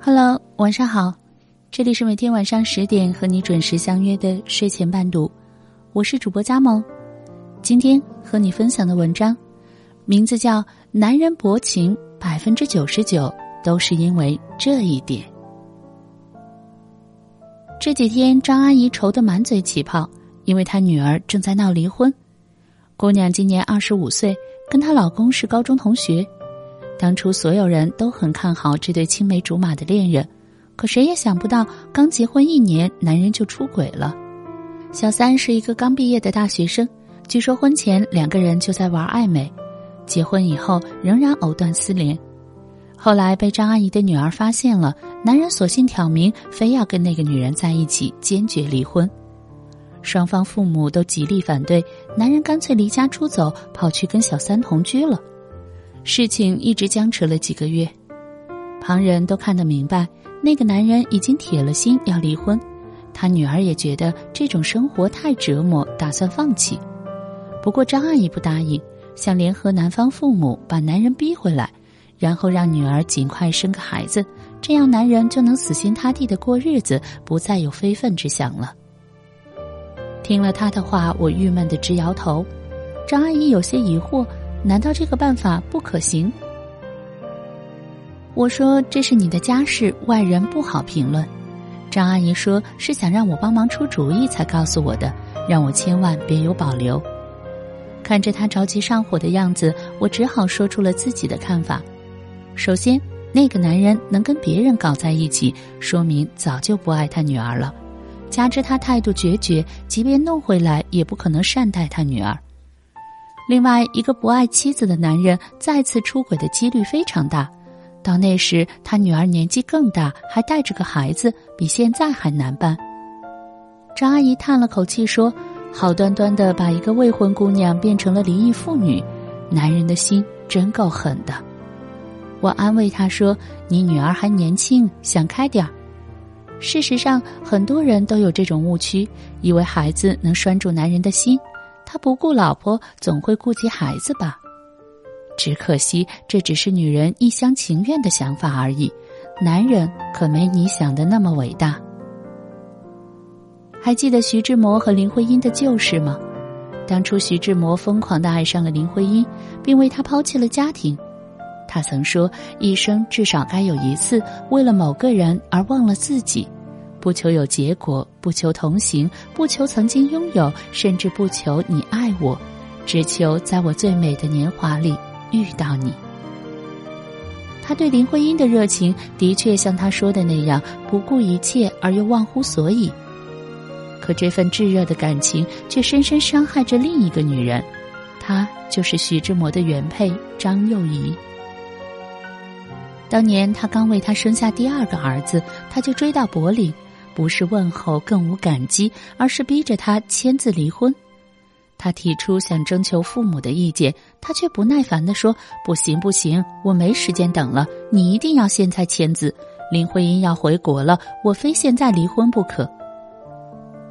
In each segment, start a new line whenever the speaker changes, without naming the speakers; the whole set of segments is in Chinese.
Hello，晚上好，这里是每天晚上十点和你准时相约的睡前伴读，我是主播佳萌。今天和你分享的文章，名字叫《男人薄情百分之九十九都是因为这一点》。这几天，张阿姨愁得满嘴起泡，因为她女儿正在闹离婚。姑娘今年二十五岁，跟她老公是高中同学。当初所有人都很看好这对青梅竹马的恋人，可谁也想不到，刚结婚一年，男人就出轨了。小三是一个刚毕业的大学生，据说婚前两个人就在玩暧昧，结婚以后仍然藕断丝连。后来被张阿姨的女儿发现了，男人索性挑明，非要跟那个女人在一起，坚决离婚。双方父母都极力反对，男人干脆离家出走，跑去跟小三同居了。事情一直僵持了几个月，旁人都看得明白，那个男人已经铁了心要离婚。他女儿也觉得这种生活太折磨，打算放弃。不过张阿姨不答应，想联合男方父母把男人逼回来，然后让女儿尽快生个孩子，这样男人就能死心塌地的过日子，不再有非分之想了。听了他的话，我郁闷的直摇头。张阿姨有些疑惑。难道这个办法不可行？我说这是你的家事，外人不好评论。张阿姨说是想让我帮忙出主意才告诉我的，让我千万别有保留。看着她着急上火的样子，我只好说出了自己的看法。首先，那个男人能跟别人搞在一起，说明早就不爱他女儿了。加之他态度决绝，即便弄回来，也不可能善待他女儿。另外一个不爱妻子的男人再次出轨的几率非常大，到那时他女儿年纪更大，还带着个孩子，比现在还难办。张阿姨叹了口气说：“好端端的把一个未婚姑娘变成了离异妇女，男人的心真够狠的。”我安慰她说：“你女儿还年轻，想开点儿。”事实上，很多人都有这种误区，以为孩子能拴住男人的心。他不顾老婆，总会顾及孩子吧？只可惜这只是女人一厢情愿的想法而已，男人可没你想的那么伟大。还记得徐志摩和林徽因的旧事吗？当初徐志摩疯狂的爱上了林徽因，并为她抛弃了家庭。他曾说：“一生至少该有一次，为了某个人而忘了自己。”不求有结果，不求同行，不求曾经拥有，甚至不求你爱我，只求在我最美的年华里遇到你。他对林徽因的热情，的确像他说的那样，不顾一切而又忘乎所以。可这份炙热的感情，却深深伤害着另一个女人，她就是徐志摩的原配张幼仪。当年他刚为他生下第二个儿子，他就追到柏林。不是问候，更无感激，而是逼着他签字离婚。他提出想征求父母的意见，他却不耐烦地说：“不行，不行，我没时间等了，你一定要现在签字。林徽因要回国了，我非现在离婚不可。”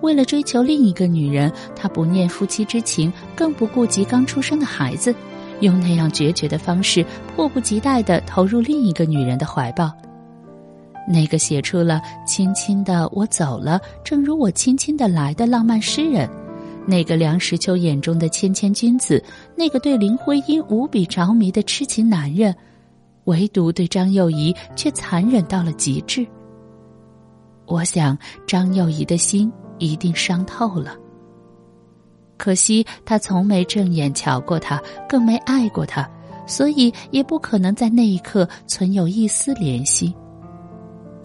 为了追求另一个女人，他不念夫妻之情，更不顾及刚出生的孩子，用那样决绝的方式，迫不及待地投入另一个女人的怀抱。那个写出了“轻轻的我走了，正如我轻轻的来”的浪漫诗人，那个梁实秋眼中的谦谦君子，那个对林徽因无比着迷的痴情男人，唯独对张幼仪却残忍到了极致。我想张幼仪的心一定伤透了。可惜他从没正眼瞧过她，更没爱过她，所以也不可能在那一刻存有一丝怜惜。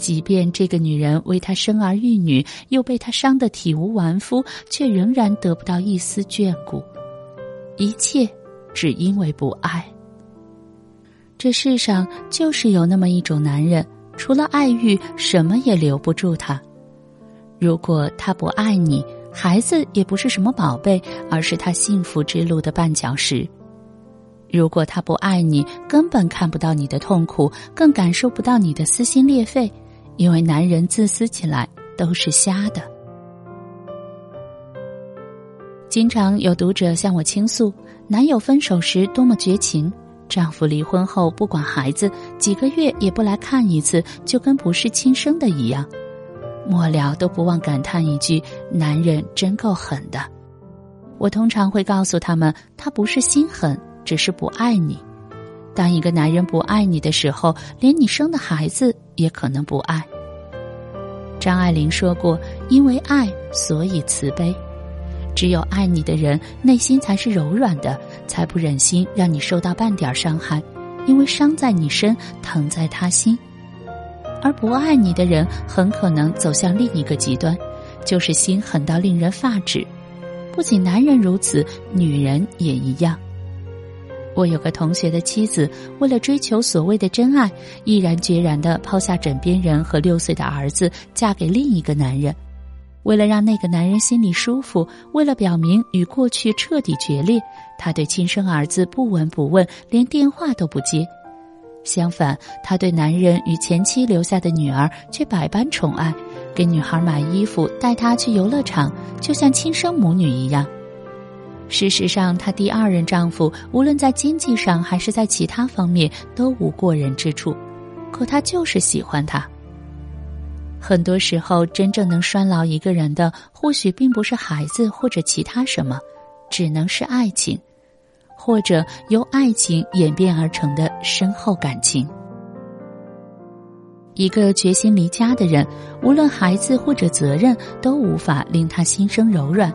即便这个女人为他生儿育女，又被他伤得体无完肤，却仍然得不到一丝眷顾，一切只因为不爱。这世上就是有那么一种男人，除了爱欲，什么也留不住他。如果他不爱你，孩子也不是什么宝贝，而是他幸福之路的绊脚石。如果他不爱你，根本看不到你的痛苦，更感受不到你的撕心裂肺。因为男人自私起来都是瞎的。经常有读者向我倾诉，男友分手时多么绝情，丈夫离婚后不管孩子，几个月也不来看一次，就跟不是亲生的一样。末了都不忘感叹一句：“男人真够狠的。”我通常会告诉他们，他不是心狠，只是不爱你。当一个男人不爱你的时候，连你生的孩子也可能不爱。张爱玲说过：“因为爱，所以慈悲。只有爱你的人，内心才是柔软的，才不忍心让你受到半点伤害，因为伤在你身，疼在他心。而不爱你的人，很可能走向另一个极端，就是心狠到令人发指。不仅男人如此，女人也一样。”我有个同学的妻子，为了追求所谓的真爱，毅然决然的抛下枕边人和六岁的儿子，嫁给另一个男人。为了让那个男人心里舒服，为了表明与过去彻底决裂，他对亲生儿子不闻不问，连电话都不接。相反，他对男人与前妻留下的女儿却百般宠爱，给女孩买衣服，带她去游乐场，就像亲生母女一样。事实上，她第二任丈夫无论在经济上还是在其他方面都无过人之处，可她就是喜欢他。很多时候，真正能拴牢一个人的，或许并不是孩子或者其他什么，只能是爱情，或者由爱情演变而成的深厚感情。一个决心离家的人，无论孩子或者责任，都无法令他心生柔软。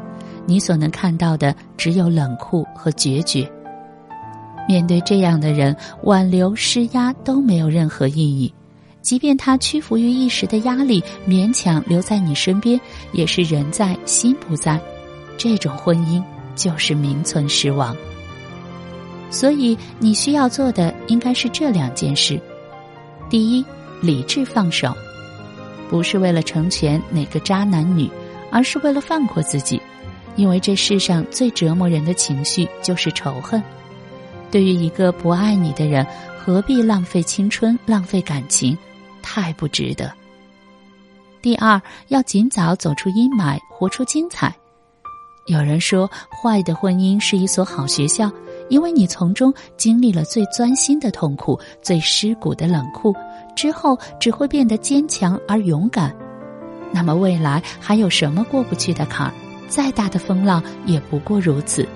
你所能看到的只有冷酷和决绝。面对这样的人，挽留、施压都没有任何意义。即便他屈服于一时的压力，勉强留在你身边，也是人在心不在。这种婚姻就是名存实亡。所以，你需要做的应该是这两件事：第一，理智放手，不是为了成全哪个渣男女，而是为了放过自己。因为这世上最折磨人的情绪就是仇恨。对于一个不爱你的人，何必浪费青春、浪费感情？太不值得。第二，要尽早走出阴霾，活出精彩。有人说，坏的婚姻是一所好学校，因为你从中经历了最钻心的痛苦、最尸骨的冷酷，之后只会变得坚强而勇敢。那么，未来还有什么过不去的坎儿？再大的风浪也不过如此，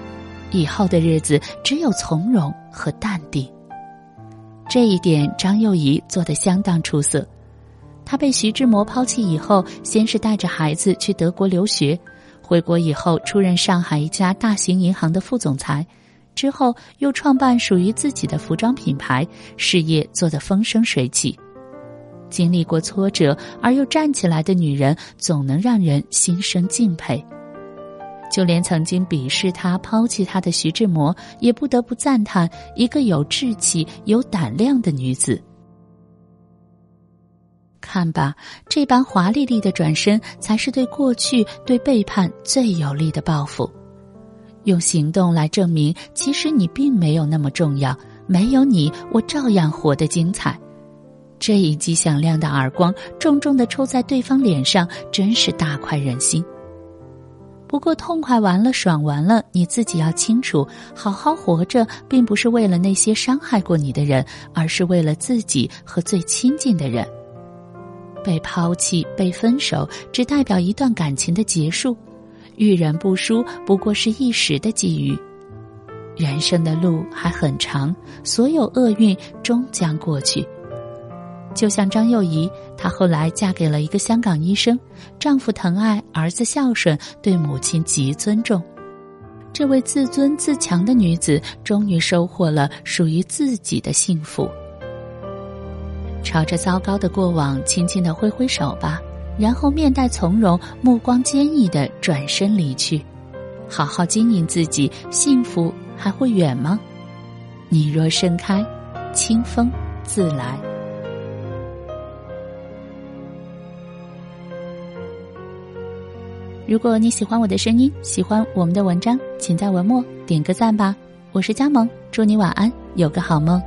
以后的日子只有从容和淡定。这一点张幼仪做得相当出色。她被徐志摩抛弃以后，先是带着孩子去德国留学，回国以后出任上海一家大型银行的副总裁，之后又创办属于自己的服装品牌，事业做得风生水起。经历过挫折而又站起来的女人，总能让人心生敬佩。就连曾经鄙视他、抛弃他的徐志摩，也不得不赞叹一个有志气、有胆量的女子。看吧，这般华丽丽的转身，才是对过去、对背叛最有力的报复。用行动来证明，其实你并没有那么重要，没有你，我照样活得精彩。这一记响亮的耳光，重重的抽在对方脸上，真是大快人心。不过痛快完了，爽完了，你自己要清楚，好好活着，并不是为了那些伤害过你的人，而是为了自己和最亲近的人。被抛弃、被分手，只代表一段感情的结束；遇人不淑，不过是一时的际遇。人生的路还很长，所有厄运终将过去。就像张幼仪，她后来嫁给了一个香港医生，丈夫疼爱，儿子孝顺，对母亲极尊重。这位自尊自强的女子，终于收获了属于自己的幸福。朝着糟糕的过往轻轻的挥挥手吧，然后面带从容，目光坚毅的转身离去。好好经营自己，幸福还会远吗？你若盛开，清风自来。如果你喜欢我的声音，喜欢我们的文章，请在文末点个赞吧。我是佳萌，祝你晚安，有个好梦。